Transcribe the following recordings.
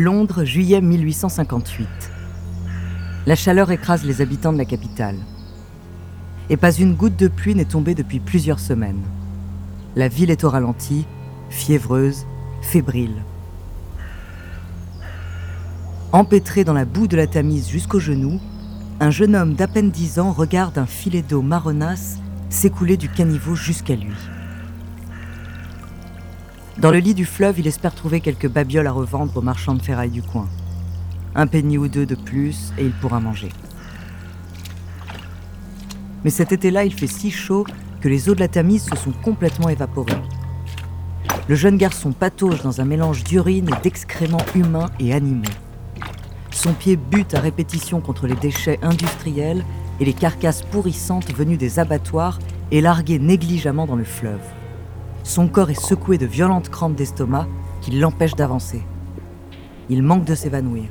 Londres, juillet 1858. La chaleur écrase les habitants de la capitale. Et pas une goutte de pluie n'est tombée depuis plusieurs semaines. La ville est au ralenti, fiévreuse, fébrile. Empêtré dans la boue de la Tamise jusqu'aux genoux, un jeune homme d'à peine dix ans regarde un filet d'eau marronasse s'écouler du caniveau jusqu'à lui. Dans le lit du fleuve, il espère trouver quelques babioles à revendre aux marchands de ferraille du coin. Un penny ou deux de plus et il pourra manger. Mais cet été-là, il fait si chaud que les eaux de la Tamise se sont complètement évaporées. Le jeune garçon patauge dans un mélange d'urine et d'excréments humains et animaux. Son pied bute à répétition contre les déchets industriels et les carcasses pourrissantes venues des abattoirs et larguées négligemment dans le fleuve. Son corps est secoué de violentes crampes d'estomac qui l'empêchent d'avancer. Il manque de s'évanouir.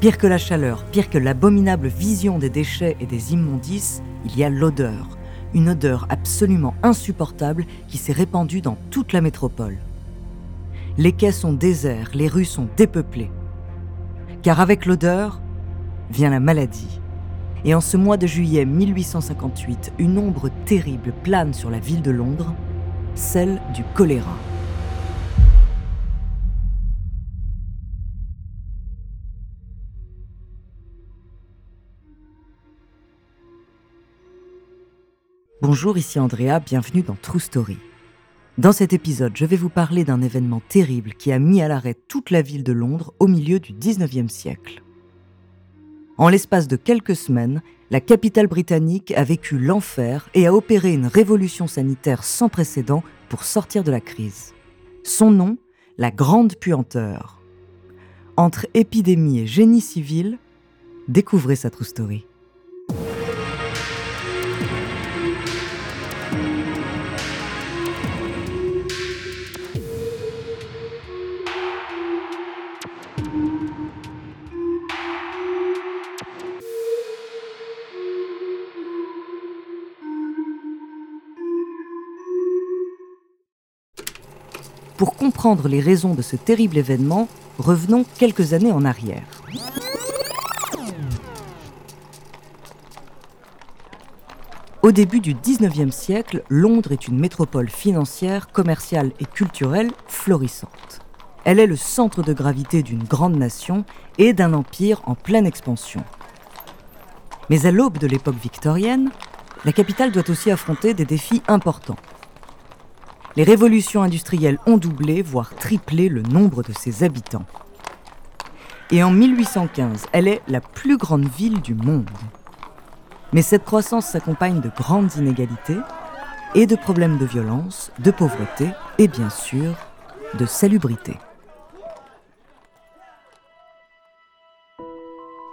Pire que la chaleur, pire que l'abominable vision des déchets et des immondices, il y a l'odeur. Une odeur absolument insupportable qui s'est répandue dans toute la métropole. Les quais sont déserts, les rues sont dépeuplées car avec l'odeur vient la maladie. Et en ce mois de juillet 1858, une ombre terrible plane sur la ville de Londres, celle du choléra. Bonjour, ici Andrea, bienvenue dans True Story. Dans cet épisode, je vais vous parler d'un événement terrible qui a mis à l'arrêt toute la ville de Londres au milieu du 19e siècle. En l'espace de quelques semaines, la capitale britannique a vécu l'enfer et a opéré une révolution sanitaire sans précédent pour sortir de la crise. Son nom, la Grande Puanteur. Entre épidémie et génie civil, découvrez sa true story. Pour comprendre les raisons de ce terrible événement, revenons quelques années en arrière. Au début du 19e siècle, Londres est une métropole financière, commerciale et culturelle florissante. Elle est le centre de gravité d'une grande nation et d'un empire en pleine expansion. Mais à l'aube de l'époque victorienne, la capitale doit aussi affronter des défis importants les révolutions industrielles ont doublé, voire triplé le nombre de ses habitants. Et en 1815, elle est la plus grande ville du monde. Mais cette croissance s'accompagne de grandes inégalités et de problèmes de violence, de pauvreté et bien sûr de salubrité.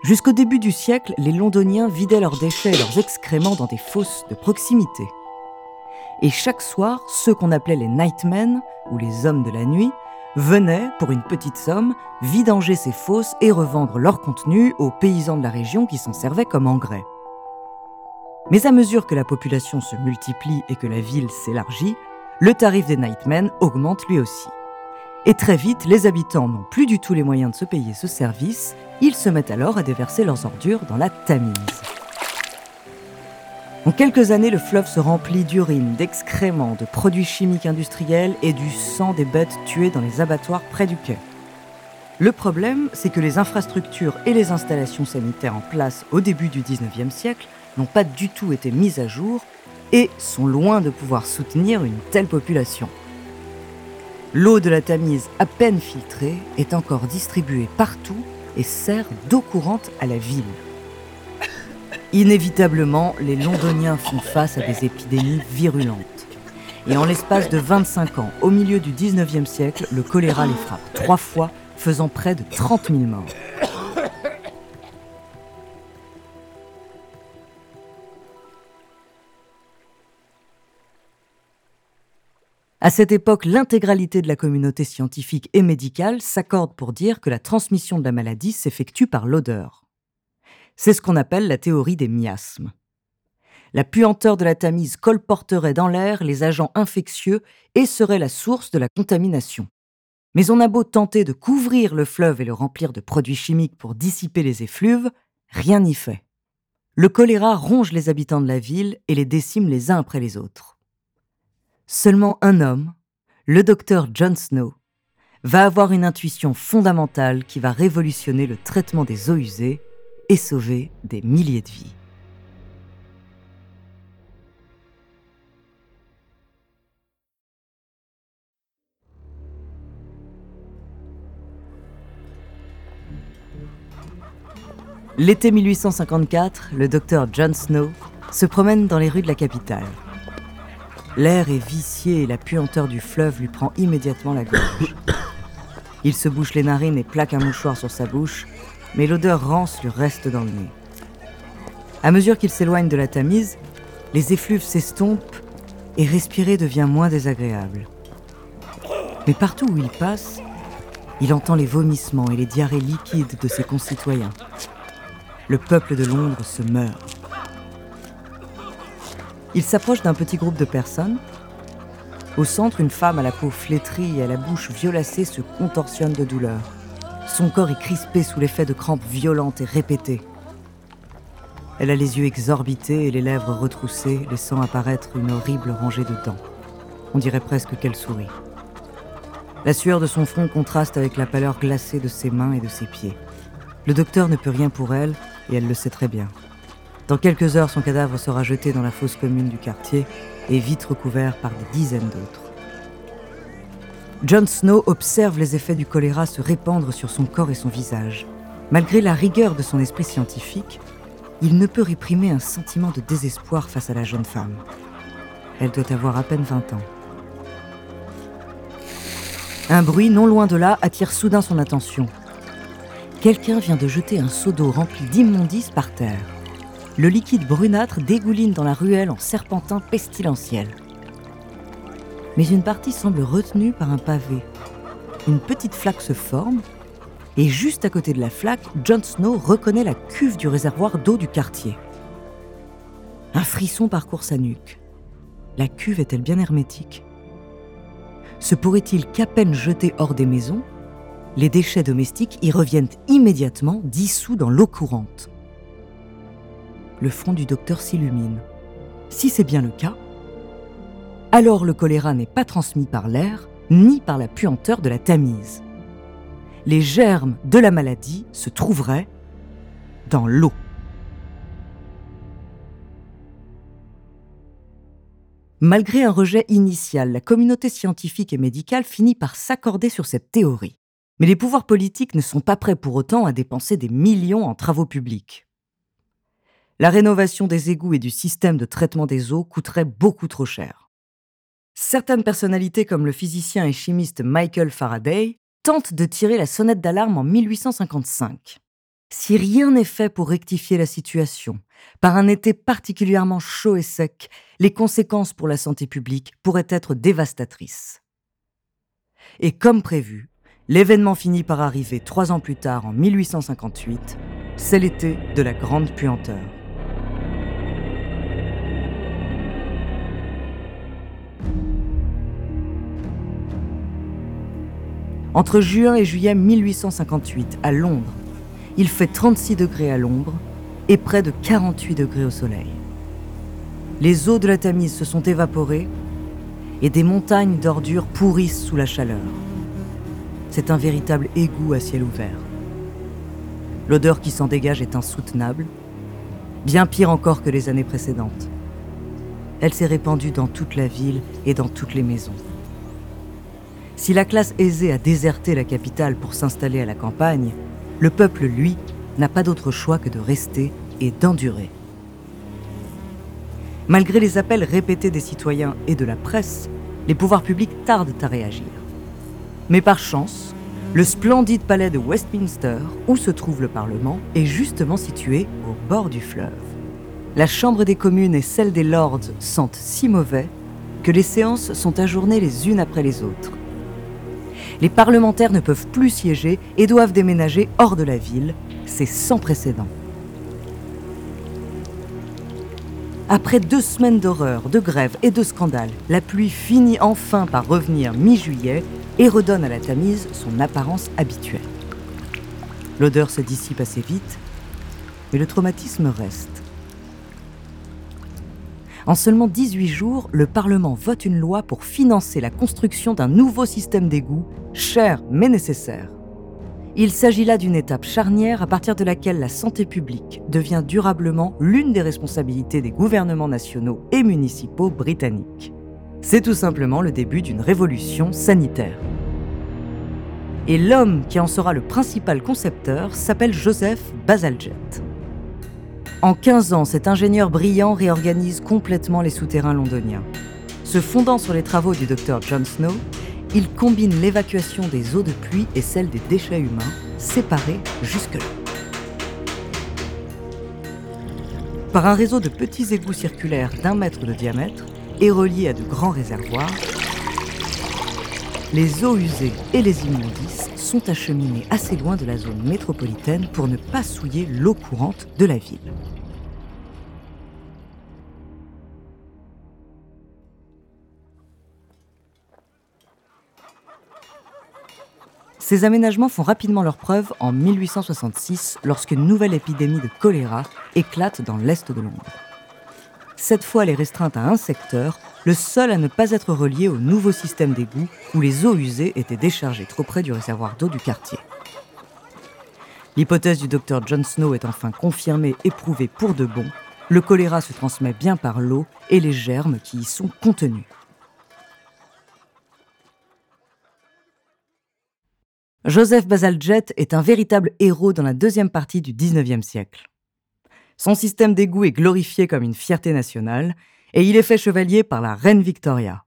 Jusqu'au début du siècle, les Londoniens vidaient leurs déchets et leurs excréments dans des fosses de proximité. Et chaque soir, ceux qu'on appelait les nightmen, ou les hommes de la nuit, venaient, pour une petite somme, vidanger ces fosses et revendre leur contenu aux paysans de la région qui s'en servaient comme engrais. Mais à mesure que la population se multiplie et que la ville s'élargit, le tarif des nightmen augmente lui aussi. Et très vite, les habitants n'ont plus du tout les moyens de se payer ce service, ils se mettent alors à déverser leurs ordures dans la Tamise. En quelques années, le fleuve se remplit d'urine, d'excréments, de produits chimiques industriels et du sang des bêtes tuées dans les abattoirs près du quai. Le problème, c'est que les infrastructures et les installations sanitaires en place au début du 19e siècle n'ont pas du tout été mises à jour et sont loin de pouvoir soutenir une telle population. L'eau de la Tamise, à peine filtrée, est encore distribuée partout et sert d'eau courante à la ville. Inévitablement, les Londoniens font face à des épidémies virulentes. Et en l'espace de 25 ans, au milieu du 19e siècle, le choléra les frappe trois fois, faisant près de 30 000 morts. À cette époque, l'intégralité de la communauté scientifique et médicale s'accorde pour dire que la transmission de la maladie s'effectue par l'odeur. C'est ce qu'on appelle la théorie des miasmes. La puanteur de la Tamise colporterait dans l'air les agents infectieux et serait la source de la contamination. Mais on a beau tenter de couvrir le fleuve et le remplir de produits chimiques pour dissiper les effluves, rien n'y fait. Le choléra ronge les habitants de la ville et les décime les uns après les autres. Seulement un homme, le docteur John Snow, va avoir une intuition fondamentale qui va révolutionner le traitement des eaux usées et sauver des milliers de vies. L'été 1854, le docteur John Snow se promène dans les rues de la capitale. L'air est vicié et la puanteur du fleuve lui prend immédiatement la gorge. Il se bouche les narines et plaque un mouchoir sur sa bouche, mais l'odeur rance lui reste dans le nez. À mesure qu'il s'éloigne de la Tamise, les effluves s'estompent et respirer devient moins désagréable. Mais partout où il passe, il entend les vomissements et les diarrhées liquides de ses concitoyens le peuple de Londres se meurt. Il s'approche d'un petit groupe de personnes. Au centre, une femme à la peau flétrie et à la bouche violacée se contorsionne de douleur. Son corps est crispé sous l'effet de crampes violentes et répétées. Elle a les yeux exorbités et les lèvres retroussées, laissant apparaître une horrible rangée de dents. On dirait presque qu'elle sourit. La sueur de son front contraste avec la pâleur glacée de ses mains et de ses pieds. Le docteur ne peut rien pour elle, et elle le sait très bien. Dans quelques heures, son cadavre sera jeté dans la fosse commune du quartier et vite recouvert par des dizaines d'autres. John Snow observe les effets du choléra se répandre sur son corps et son visage. Malgré la rigueur de son esprit scientifique, il ne peut réprimer un sentiment de désespoir face à la jeune femme. Elle doit avoir à peine 20 ans. Un bruit non loin de là attire soudain son attention. Quelqu'un vient de jeter un seau d'eau rempli d'immondices par terre. Le liquide brunâtre dégouline dans la ruelle en serpentin pestilentiel. Mais une partie semble retenue par un pavé. Une petite flaque se forme, et juste à côté de la flaque, Jon Snow reconnaît la cuve du réservoir d'eau du quartier. Un frisson parcourt sa nuque. La cuve est-elle bien hermétique? Se pourrait-il qu'à peine jeté hors des maisons, les déchets domestiques y reviennent immédiatement dissous dans l'eau courante? Le front du docteur s'illumine. Si c'est bien le cas, alors le choléra n'est pas transmis par l'air ni par la puanteur de la Tamise. Les germes de la maladie se trouveraient dans l'eau. Malgré un rejet initial, la communauté scientifique et médicale finit par s'accorder sur cette théorie. Mais les pouvoirs politiques ne sont pas prêts pour autant à dépenser des millions en travaux publics. La rénovation des égouts et du système de traitement des eaux coûterait beaucoup trop cher. Certaines personnalités comme le physicien et chimiste Michael Faraday tentent de tirer la sonnette d'alarme en 1855. Si rien n'est fait pour rectifier la situation, par un été particulièrement chaud et sec, les conséquences pour la santé publique pourraient être dévastatrices. Et comme prévu, L'événement finit par arriver trois ans plus tard, en 1858. C'est l'été de la Grande Puanteur. Entre juin et juillet 1858, à Londres, il fait 36 degrés à l'ombre et près de 48 degrés au soleil. Les eaux de la Tamise se sont évaporées et des montagnes d'ordures pourrissent sous la chaleur. C'est un véritable égout à ciel ouvert. L'odeur qui s'en dégage est insoutenable, bien pire encore que les années précédentes. Elle s'est répandue dans toute la ville et dans toutes les maisons. Si la classe aisée a déserté la capitale pour s'installer à la campagne, le peuple, lui, n'a pas d'autre choix que de rester et d'endurer. Malgré les appels répétés des citoyens et de la presse, les pouvoirs publics tardent à réagir. Mais par chance, le splendide palais de Westminster, où se trouve le Parlement, est justement situé au bord du fleuve. La Chambre des communes et celle des lords sentent si mauvais que les séances sont ajournées les unes après les autres. Les parlementaires ne peuvent plus siéger et doivent déménager hors de la ville. C'est sans précédent. Après deux semaines d'horreur, de grève et de scandale, la pluie finit enfin par revenir mi-juillet et redonne à la Tamise son apparence habituelle. L'odeur se dissipe assez vite, mais le traumatisme reste. En seulement 18 jours, le Parlement vote une loi pour financer la construction d'un nouveau système d'égout, cher mais nécessaire. Il s'agit là d'une étape charnière à partir de laquelle la santé publique devient durablement l'une des responsabilités des gouvernements nationaux et municipaux britanniques. C'est tout simplement le début d'une révolution sanitaire. Et l'homme qui en sera le principal concepteur s'appelle Joseph Bazalgette. En 15 ans, cet ingénieur brillant réorganise complètement les souterrains londoniens. Se fondant sur les travaux du docteur John Snow, il combine l'évacuation des eaux de pluie et celle des déchets humains, séparés jusque-là. Par un réseau de petits égouts circulaires d'un mètre de diamètre et reliés à de grands réservoirs, les eaux usées et les immondices sont acheminées assez loin de la zone métropolitaine pour ne pas souiller l'eau courante de la ville. Ces aménagements font rapidement leur preuve en 1866 lorsqu'une nouvelle épidémie de choléra éclate dans l'est de Londres. Cette fois, elle est restreinte à un secteur, le seul à ne pas être relié au nouveau système d'égout où les eaux usées étaient déchargées trop près du réservoir d'eau du quartier. L'hypothèse du docteur John Snow est enfin confirmée et prouvée pour de bon. Le choléra se transmet bien par l'eau et les germes qui y sont contenus. Joseph Bazalgette est un véritable héros dans la deuxième partie du XIXe siècle. Son système d'égout est glorifié comme une fierté nationale et il est fait chevalier par la reine Victoria.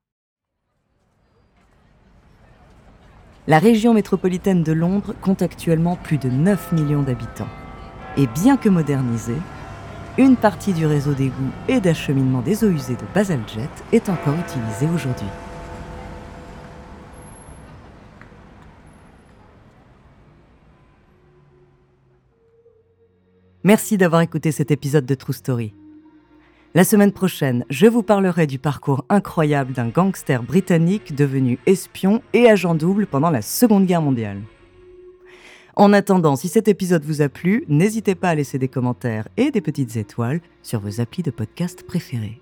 La région métropolitaine de Londres compte actuellement plus de 9 millions d'habitants. Et bien que modernisée, une partie du réseau d'égout et d'acheminement des eaux usées de Bazalgette est encore utilisée aujourd'hui. Merci d'avoir écouté cet épisode de True Story. La semaine prochaine, je vous parlerai du parcours incroyable d'un gangster britannique devenu espion et agent double pendant la Seconde Guerre mondiale. En attendant, si cet épisode vous a plu, n'hésitez pas à laisser des commentaires et des petites étoiles sur vos applis de podcast préférés.